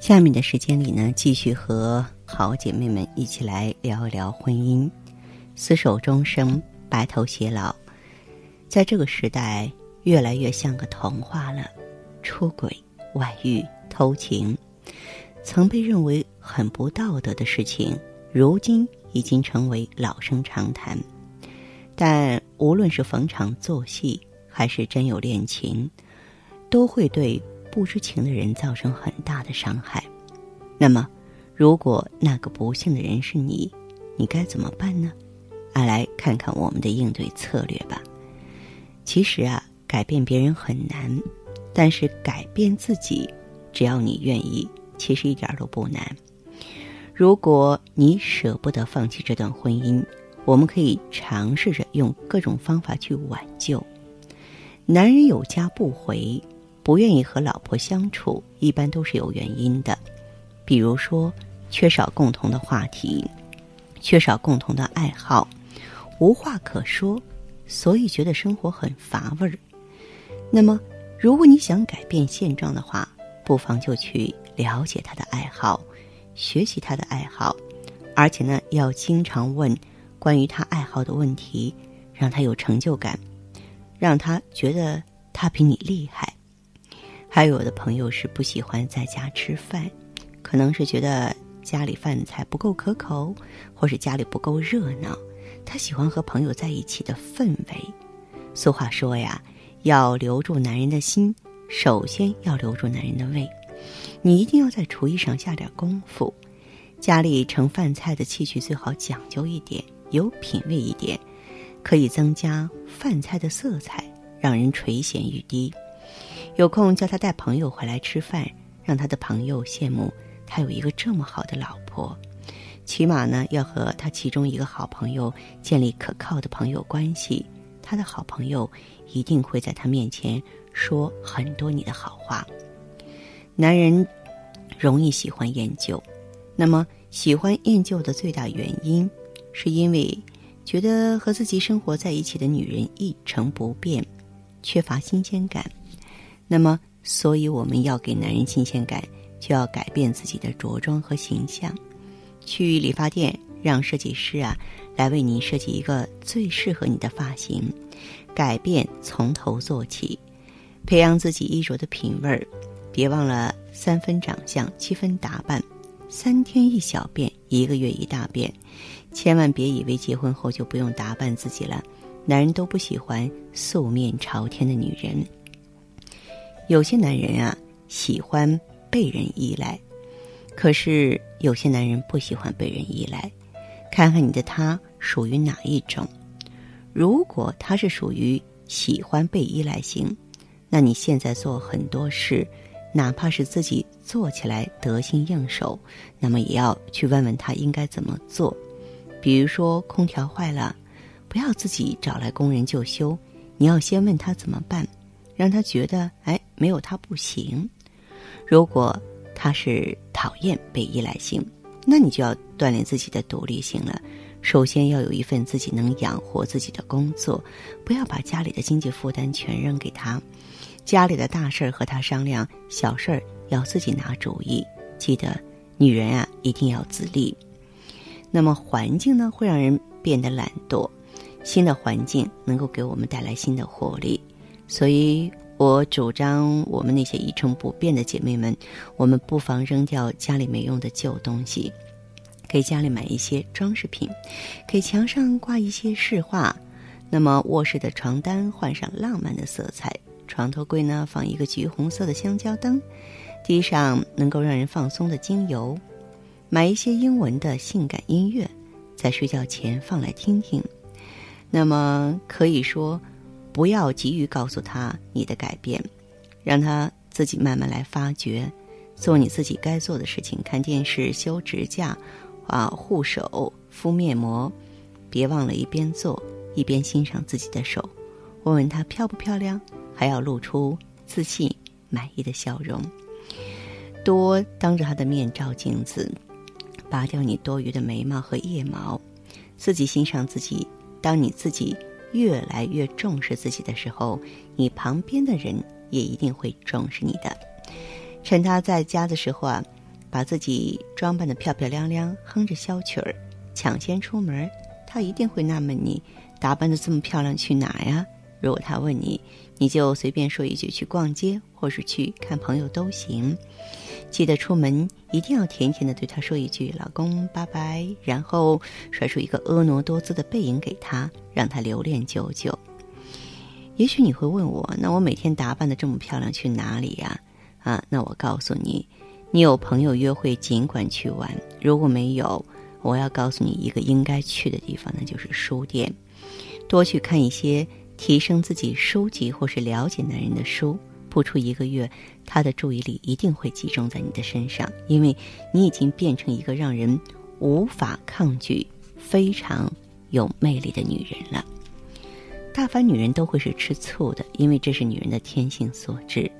下面的时间里呢，继续和好姐妹们一起来聊一聊婚姻。厮守终生，白头偕老，在这个时代越来越像个童话了。出轨、外遇、偷情，曾被认为很不道德的事情，如今已经成为老生常谈。但无论是逢场作戏，还是真有恋情，都会对。不知情的人造成很大的伤害，那么，如果那个不幸的人是你，你该怎么办呢？啊来看看我们的应对策略吧。其实啊，改变别人很难，但是改变自己，只要你愿意，其实一点都不难。如果你舍不得放弃这段婚姻，我们可以尝试着用各种方法去挽救。男人有家不回。不愿意和老婆相处，一般都是有原因的，比如说缺少共同的话题，缺少共同的爱好，无话可说，所以觉得生活很乏味儿。那么，如果你想改变现状的话，不妨就去了解他的爱好，学习他的爱好，而且呢，要经常问关于他爱好的问题，让他有成就感，让他觉得他比你厉害。还有的朋友是不喜欢在家吃饭，可能是觉得家里饭菜不够可口，或是家里不够热闹。他喜欢和朋友在一起的氛围。俗话说呀，要留住男人的心，首先要留住男人的胃。你一定要在厨艺上下点功夫，家里盛饭菜的器具最好讲究一点，有品位一点，可以增加饭菜的色彩，让人垂涎欲滴。有空叫他带朋友回来吃饭，让他的朋友羡慕他有一个这么好的老婆。起码呢，要和他其中一个好朋友建立可靠的朋友关系。他的好朋友一定会在他面前说很多你的好话。男人容易喜欢厌旧，那么喜欢厌旧的最大原因，是因为觉得和自己生活在一起的女人一成不变，缺乏新鲜感。那么，所以我们要给男人新鲜感，就要改变自己的着装和形象。去理发店，让设计师啊来为你设计一个最适合你的发型。改变从头做起，培养自己衣着的品味儿。别忘了三分长相，七分打扮。三天一小变，一个月一大变。千万别以为结婚后就不用打扮自己了，男人都不喜欢素面朝天的女人。有些男人啊喜欢被人依赖，可是有些男人不喜欢被人依赖。看看你的他属于哪一种？如果他是属于喜欢被依赖型，那你现在做很多事，哪怕是自己做起来得心应手，那么也要去问问他应该怎么做。比如说空调坏了，不要自己找来工人就修，你要先问他怎么办。让他觉得，哎，没有他不行。如果他是讨厌被依赖性，那你就要锻炼自己的独立性了。首先要有一份自己能养活自己的工作，不要把家里的经济负担全扔给他。家里的大事儿和他商量，小事儿要自己拿主意。记得，女人啊，一定要自立。那么环境呢，会让人变得懒惰。新的环境能够给我们带来新的活力。所以我主张，我们那些一成不变的姐妹们，我们不妨扔掉家里没用的旧东西，给家里买一些装饰品，给墙上挂一些饰画。那么卧室的床单换上浪漫的色彩，床头柜呢放一个橘红色的香蕉灯，滴上能够让人放松的精油，买一些英文的性感音乐，在睡觉前放来听听。那么可以说。不要急于告诉他你的改变，让他自己慢慢来发掘。做你自己该做的事情，看电视、修指甲、啊护手、敷面膜，别忘了一边做一边欣赏自己的手，问问它漂不漂亮，还要露出自信满意的笑容。多当着他的面照镜子，拔掉你多余的眉毛和腋毛，自己欣赏自己。当你自己越来越重视自己的时候，你旁边的人也一定会重视你的。趁他在家的时候啊，把自己装扮的漂漂亮亮，哼着小曲儿，抢先出门，他一定会纳闷你打扮的这么漂亮去哪呀？如果他问你，你就随便说一句去逛街，或是去看朋友都行。记得出门一定要甜甜的对他说一句“老公，拜拜”，然后甩出一个婀娜多姿的背影给他，让他留恋久久。也许你会问我，那我每天打扮的这么漂亮去哪里呀？啊，那我告诉你，你有朋友约会尽管去玩，如果没有，我要告诉你一个应该去的地方，那就是书店，多去看一些提升自己书籍或是了解男人的书。不出一个月，他的注意力一定会集中在你的身上，因为你已经变成一个让人无法抗拒、非常有魅力的女人了。大凡女人都会是吃醋的，因为这是女人的天性所致。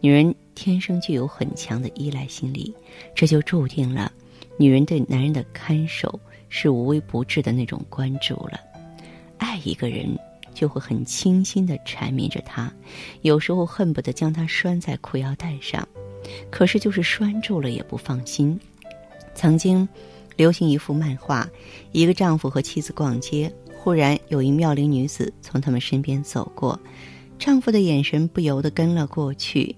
女人天生具有很强的依赖心理，这就注定了女人对男人的看守是无微不至的那种关注了。爱一个人。就会很倾心的缠绵着他，有时候恨不得将他拴在裤腰带上，可是就是拴住了也不放心。曾经，流行一幅漫画：一个丈夫和妻子逛街，忽然有一妙龄女子从他们身边走过，丈夫的眼神不由得跟了过去。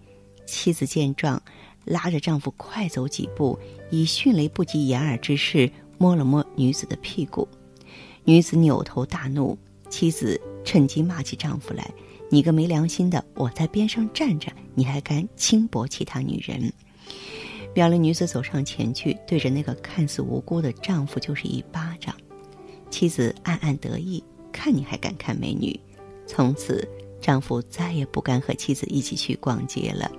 妻子见状，拉着丈夫快走几步，以迅雷不及掩耳之势摸了摸女子的屁股。女子扭头大怒，妻子。趁机骂起丈夫来：“你个没良心的！我在边上站着，你还敢轻薄其他女人？”妙龄女子走上前去，对着那个看似无辜的丈夫就是一巴掌。妻子暗暗得意：“看你还敢看美女！”从此，丈夫再也不敢和妻子一起去逛街了。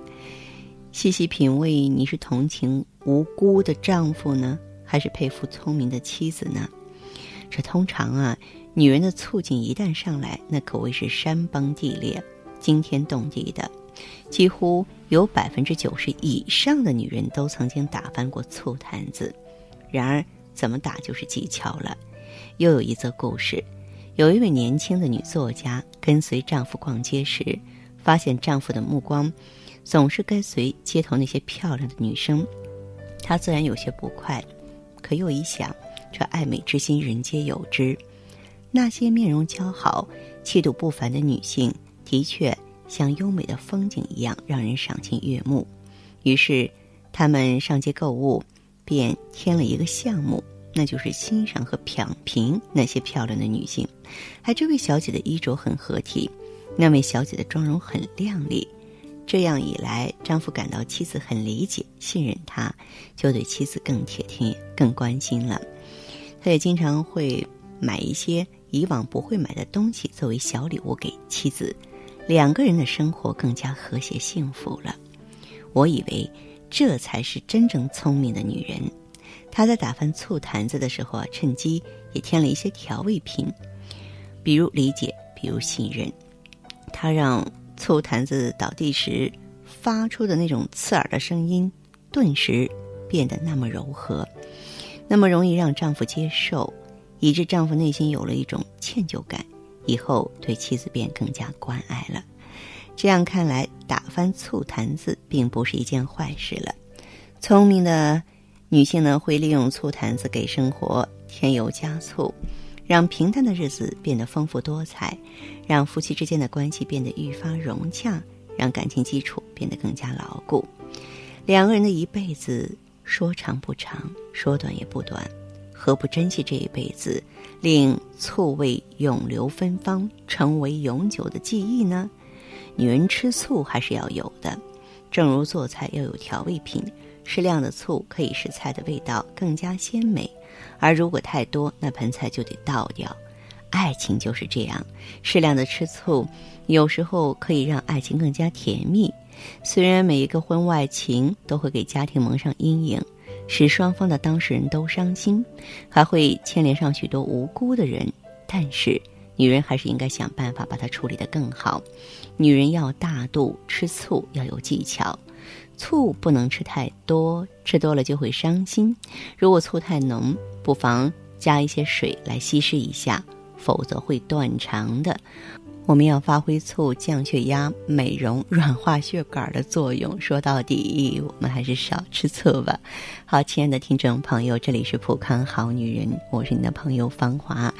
细细品味，你是同情无辜的丈夫呢，还是佩服聪明的妻子呢？这通常啊。女人的醋劲一旦上来，那可谓是山崩地裂、惊天动地的。几乎有百分之九十以上的女人都曾经打翻过醋坛子。然而，怎么打就是技巧了。又有一则故事：有一位年轻的女作家跟随丈夫逛街时，发现丈夫的目光总是跟随街头那些漂亮的女生，她自然有些不快。可又一想，这爱美之心，人皆有之。那些面容姣好、气度不凡的女性，的确像优美的风景一样让人赏心悦目。于是，他们上街购物，便添了一个项目，那就是欣赏和品评那些漂亮的女性。还这位小姐的衣着很合体，那位小姐的妆容很靓丽。这样一来，丈夫感到妻子很理解、信任他，就对妻子更贴贴、更关心了。他也经常会买一些。以往不会买的东西作为小礼物给妻子，两个人的生活更加和谐幸福了。我以为这才是真正聪明的女人。她在打翻醋坛子的时候啊，趁机也添了一些调味品，比如理解，比如信任。她让醋坛子倒地时发出的那种刺耳的声音，顿时变得那么柔和，那么容易让丈夫接受。以致丈夫内心有了一种歉疚感，以后对妻子便更加关爱了。这样看来，打翻醋坛子并不是一件坏事了。聪明的女性呢，会利用醋坛子给生活添油加醋，让平淡的日子变得丰富多彩，让夫妻之间的关系变得愈发融洽，让感情基础变得更加牢固。两个人的一辈子，说长不长，说短也不短。何不珍惜这一辈子，令醋味永留芬芳，成为永久的记忆呢？女人吃醋还是要有的，正如做菜要有调味品，适量的醋可以使菜的味道更加鲜美，而如果太多，那盆菜就得倒掉。爱情就是这样，适量的吃醋，有时候可以让爱情更加甜蜜。虽然每一个婚外情都会给家庭蒙上阴影，使双方的当事人都伤心，还会牵连上许多无辜的人，但是女人还是应该想办法把它处理得更好。女人要大度，吃醋要有技巧，醋不能吃太多，吃多了就会伤心。如果醋太浓，不妨加一些水来稀释一下，否则会断肠的。我们要发挥醋降血压、美容、软化血管的作用。说到底，我们还是少吃醋吧。好，亲爱的听众朋友，这里是普康好女人，我是你的朋友芳华。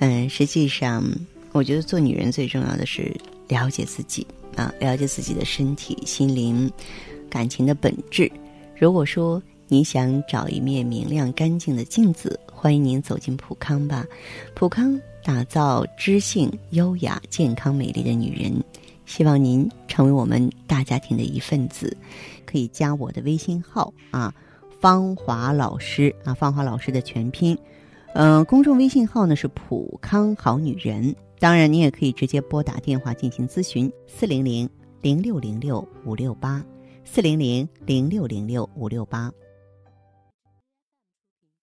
嗯，实际上，我觉得做女人最重要的是了解自己啊，了解自己的身体、心灵、感情的本质。如果说你想找一面明亮干净的镜子，欢迎您走进普康吧，普康。打造知性、优雅、健康、美丽的女人，希望您成为我们大家庭的一份子。可以加我的微信号啊，芳华老师啊，芳华老师的全拼。嗯，公众微信号呢是普康好女人。当然，你也可以直接拨打电话进行咨询：四零零零六零六五六八，四零零零六零六五六八。